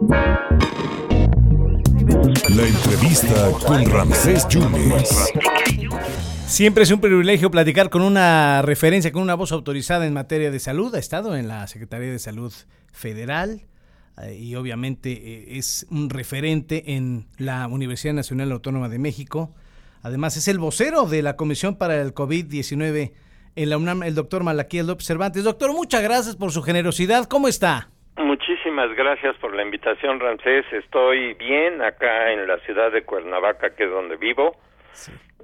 La entrevista con Ramsés Yunes. Siempre es un privilegio platicar con una referencia, con una voz autorizada en materia de salud. Ha estado en la Secretaría de Salud Federal eh, y obviamente eh, es un referente en la Universidad Nacional Autónoma de México. Además es el vocero de la Comisión para el COVID-19 en la UNAM, el doctor Malaquías López Cervantes. Doctor, muchas gracias por su generosidad. ¿Cómo está? Muchísimas gracias por la invitación, Ramsés. Estoy bien acá en la ciudad de Cuernavaca, que es donde vivo.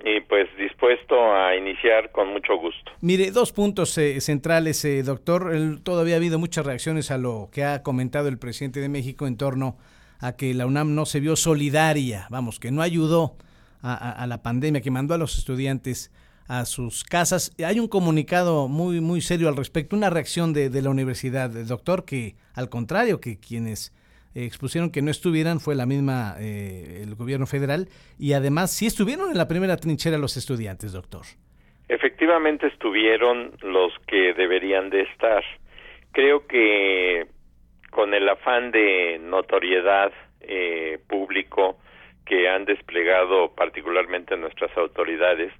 Y pues dispuesto a iniciar con mucho gusto. Mire, dos puntos eh, centrales, eh, doctor. todavía ha habido muchas reacciones a lo que ha comentado el presidente de México en torno a que la UNAM no se vio solidaria, vamos, que no ayudó a la pandemia, que mandó a los estudiantes a sus casas. Hay un comunicado muy, muy serio al respecto, una reacción de, de la universidad, doctor, que al contrario, que quienes expusieron que no estuvieran fue la misma, eh, el gobierno federal, y además sí estuvieron en la primera trinchera los estudiantes, doctor. Efectivamente estuvieron los que deberían de estar. Creo que con el afán de notoriedad eh, público que han desplegado particularmente nuestras autoridades,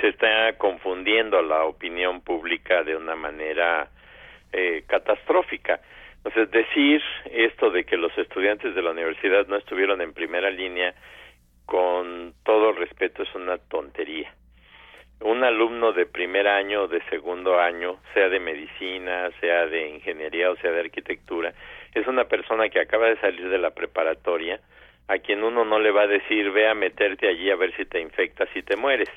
se está confundiendo la opinión pública de una manera eh, catastrófica. Entonces, decir esto de que los estudiantes de la universidad no estuvieron en primera línea, con todo respeto, es una tontería. Un alumno de primer año o de segundo año, sea de medicina, sea de ingeniería o sea de arquitectura, es una persona que acaba de salir de la preparatoria, a quien uno no le va a decir, ve a meterte allí a ver si te infectas y te mueres.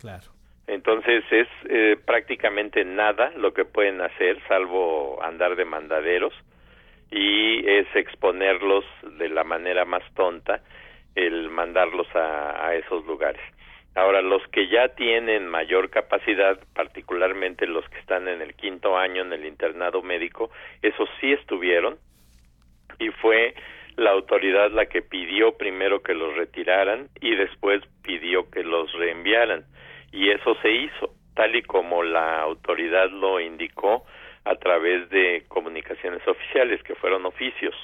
Claro. Entonces es eh, prácticamente nada lo que pueden hacer, salvo andar de mandaderos, y es exponerlos de la manera más tonta, el mandarlos a, a esos lugares. Ahora, los que ya tienen mayor capacidad, particularmente los que están en el quinto año en el internado médico, esos sí estuvieron y fue la autoridad la que pidió primero que los retiraran y después pidió que los reenviaran y eso se hizo tal y como la autoridad lo indicó a través de comunicaciones oficiales que fueron oficios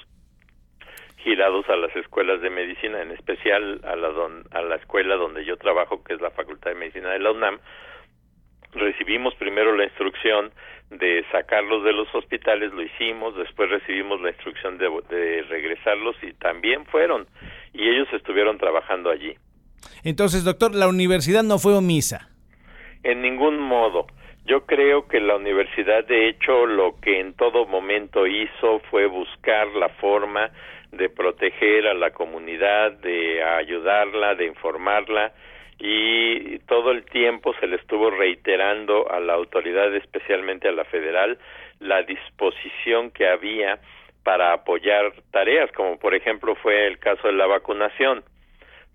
girados a las escuelas de medicina, en especial a la, a la escuela donde yo trabajo, que es la Facultad de Medicina de la UNAM, recibimos primero la instrucción de sacarlos de los hospitales, lo hicimos, después recibimos la instrucción de, de regresarlos y también fueron, y ellos estuvieron trabajando allí. Entonces, doctor, la universidad no fue omisa. En ningún modo. Yo creo que la universidad, de hecho, lo que en todo momento hizo fue buscar la forma de proteger a la comunidad, de ayudarla, de informarla y todo el tiempo se le estuvo reiterando a la autoridad, especialmente a la federal, la disposición que había para apoyar tareas, como por ejemplo fue el caso de la vacunación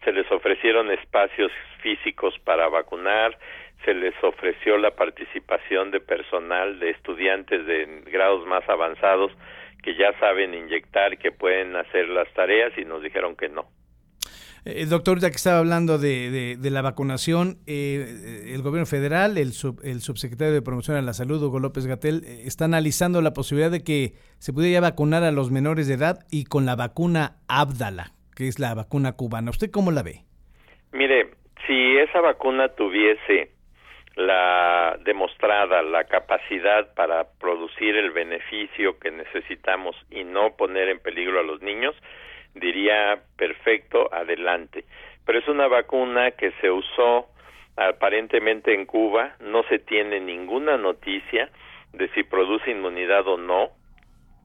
se les ofrecieron espacios físicos para vacunar, se les ofreció la participación de personal, de estudiantes de grados más avanzados que ya saben inyectar, que pueden hacer las tareas y nos dijeron que no. Eh, doctor, ya que estaba hablando de, la vacunación, eh, el gobierno federal, el, el subsecretario de Promoción a la Salud, Hugo López Gatel, eh, está analizando la posibilidad de que se pudiera vacunar a los menores de edad y con la vacuna Abdala que es la vacuna cubana. ¿Usted cómo la ve? Mire, si esa vacuna tuviese la demostrada la capacidad para producir el beneficio que necesitamos y no poner en peligro a los niños, diría perfecto, adelante. Pero es una vacuna que se usó aparentemente en Cuba, no se tiene ninguna noticia de si produce inmunidad o no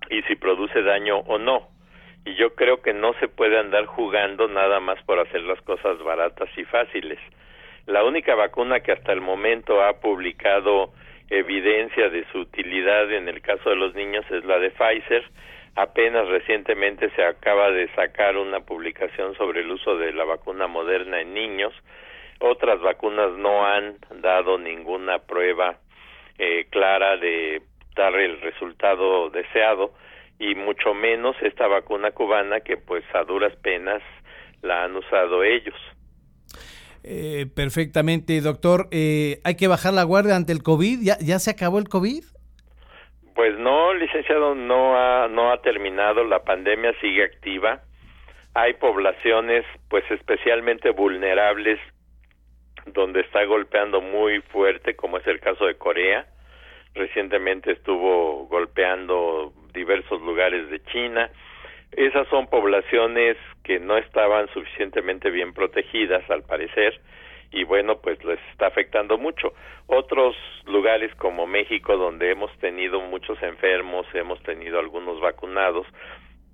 y si produce daño o no y yo creo que no se puede andar jugando nada más por hacer las cosas baratas y fáciles. La única vacuna que hasta el momento ha publicado evidencia de su utilidad en el caso de los niños es la de Pfizer. Apenas recientemente se acaba de sacar una publicación sobre el uso de la vacuna moderna en niños. Otras vacunas no han dado ninguna prueba eh, clara de dar el resultado deseado y mucho menos esta vacuna cubana que pues a duras penas la han usado ellos. Eh, perfectamente, doctor. Eh, ¿Hay que bajar la guardia ante el COVID? ¿Ya, ¿Ya se acabó el COVID? Pues no, licenciado, no ha, no ha terminado, la pandemia sigue activa. Hay poblaciones, pues especialmente vulnerables, donde está golpeando muy fuerte, como es el caso de Corea. Recientemente estuvo golpeando diversos lugares de China. Esas son poblaciones que no estaban suficientemente bien protegidas, al parecer, y bueno, pues les está afectando mucho. Otros lugares como México, donde hemos tenido muchos enfermos, hemos tenido algunos vacunados,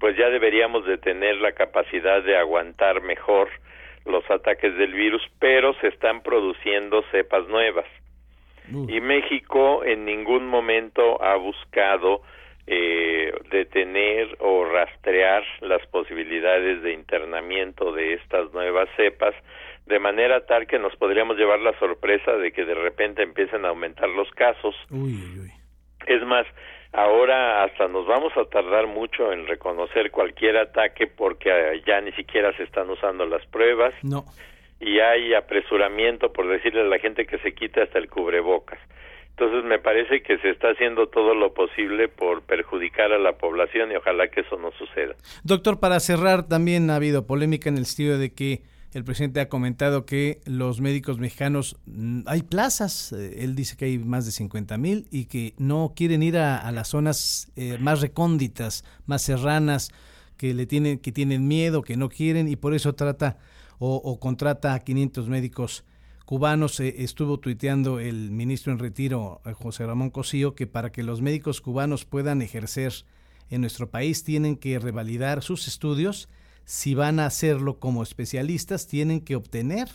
pues ya deberíamos de tener la capacidad de aguantar mejor los ataques del virus, pero se están produciendo cepas nuevas. Y México en ningún momento ha buscado eh, detener o rastrear las posibilidades de internamiento de estas nuevas cepas, de manera tal que nos podríamos llevar la sorpresa de que de repente empiecen a aumentar los casos. Es más, ahora hasta nos vamos a tardar mucho en reconocer cualquier ataque porque ya ni siquiera se están usando las pruebas. No. Y hay apresuramiento por decirle a la gente que se quite hasta el cubrebocas. Entonces me parece que se está haciendo todo lo posible por perjudicar a la población y ojalá que eso no suceda. Doctor, para cerrar, también ha habido polémica en el sentido de que el presidente ha comentado que los médicos mexicanos, mm, hay plazas, eh, él dice que hay más de 50 mil y que no quieren ir a, las zonas eh, más recónditas, más serranas, que le tienen, que tienen miedo, que no quieren y por eso trata o, o contrata a 500 médicos cubanos. Eh, estuvo tuiteando el ministro en retiro, eh, José Ramón Cosío, que para que los médicos cubanos puedan ejercer en nuestro país tienen que revalidar sus estudios. Si van a hacerlo como especialistas, tienen que obtener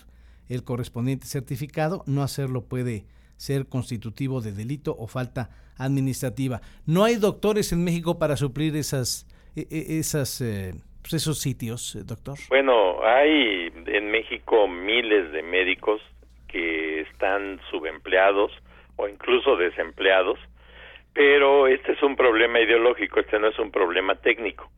el correspondiente certificado. No hacerlo puede ser constitutivo de delito o falta administrativa. No hay doctores en México para suplir esas, e, e, eh, pues, esos sitios, doctor. Bueno, hay en México miles de médicos que están subempleados o incluso desempleados, pero este es un problema ideológico, este no es un problema técnico.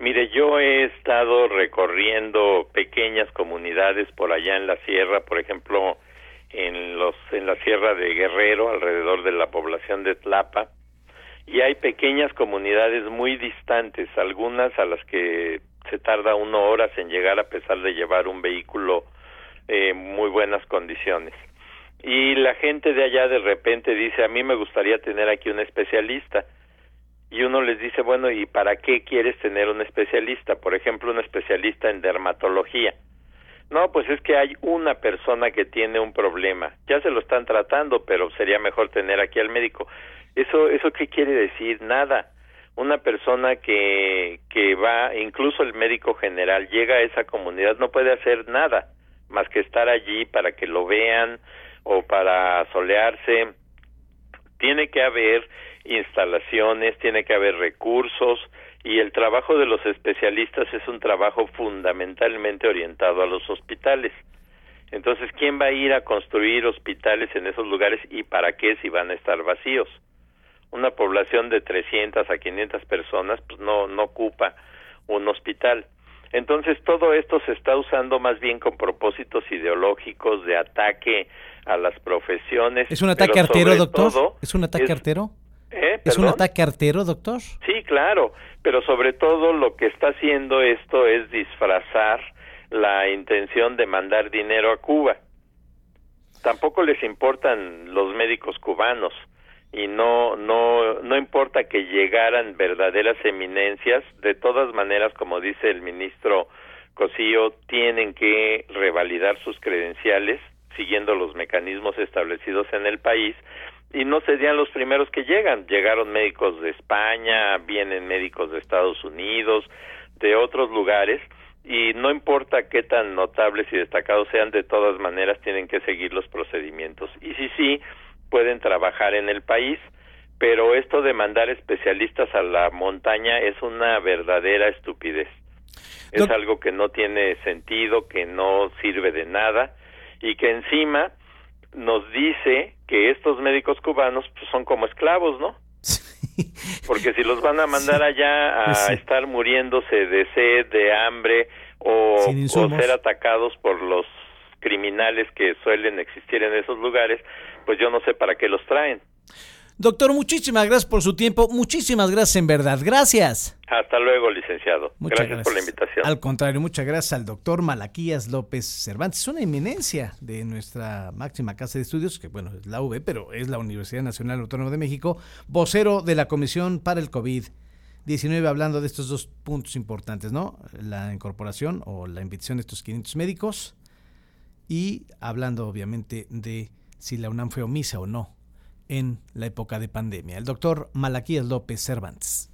Mire, yo he estado recorriendo pequeñas comunidades por allá en la sierra, por ejemplo, en los en la sierra de Guerrero, alrededor de la población de Tlapa, y hay pequeñas comunidades muy distantes, algunas a las que se tarda una horas en llegar a pesar de llevar un vehículo eh, muy buenas condiciones. Y la gente de allá de repente dice, a mí me gustaría tener aquí un especialista. Y uno les dice, bueno, ¿y para qué quieres tener un especialista? Por ejemplo, un especialista en dermatología. No, pues es que hay una persona que tiene un problema. Ya se lo están tratando, pero sería mejor tener aquí al médico. Eso, eso qué quiere decir? Nada. Una persona que que va, incluso el médico general llega a esa comunidad no puede hacer nada más que estar allí para que lo vean o para solearse. Tiene que haber instalaciones, tiene que haber recursos y el trabajo de los especialistas es un trabajo fundamentalmente orientado a los hospitales. Entonces, ¿quién va a ir a construir hospitales en esos lugares y para qué si van a estar vacíos? Una población de 300 a 500 personas pues no no ocupa un hospital. Entonces todo esto se está usando más bien con propósitos ideológicos de ataque a las profesiones. ¿Es un ataque artero, doctor? ¿Es un ataque artero? ¿Eh? ¿Es un ataque artero, doctor? Sí, claro, pero sobre todo lo que está haciendo esto es disfrazar la intención de mandar dinero a Cuba. Tampoco les importan los médicos cubanos y no no no importa que llegaran verdaderas eminencias de todas maneras como dice el ministro Cosío tienen que revalidar sus credenciales siguiendo los mecanismos establecidos en el país y no serían los primeros que llegan. Llegaron médicos de España vienen médicos de Estados Unidos de otros lugares y no importa qué tan notables y destacados sean de todas maneras tienen que seguir los procedimientos. Y si sí pueden trabajar en el país, pero esto de mandar especialistas a la montaña es una verdadera estupidez. Es algo que no tiene sentido, que no sirve de nada y que encima nos dice que estos médicos cubanos pues, son como esclavos, ¿no? Porque si los van a mandar allá a estar muriéndose de sed, de hambre o, o ser atacados por los criminales que suelen existir en esos lugares, pues yo no sé para qué los traen. Doctor, muchísimas gracias por su tiempo, muchísimas gracias en verdad, gracias. Hasta luego, licenciado. Muchas gracias, por la invitación. Al contrario, muchas gracias al doctor Malaquías López Cervantes, una eminencia de nuestra máxima casa de estudios, que bueno, es la UB, pero es la Universidad Nacional Autónoma de México, vocero de la Comisión para el COVID-19, hablando de estos dos puntos importantes, ¿no? La incorporación o la invitación de estos 500 médicos y hablando obviamente de si la UNAM fue omisa o no en la época de pandemia. El doctor Malaquías López Cervantes.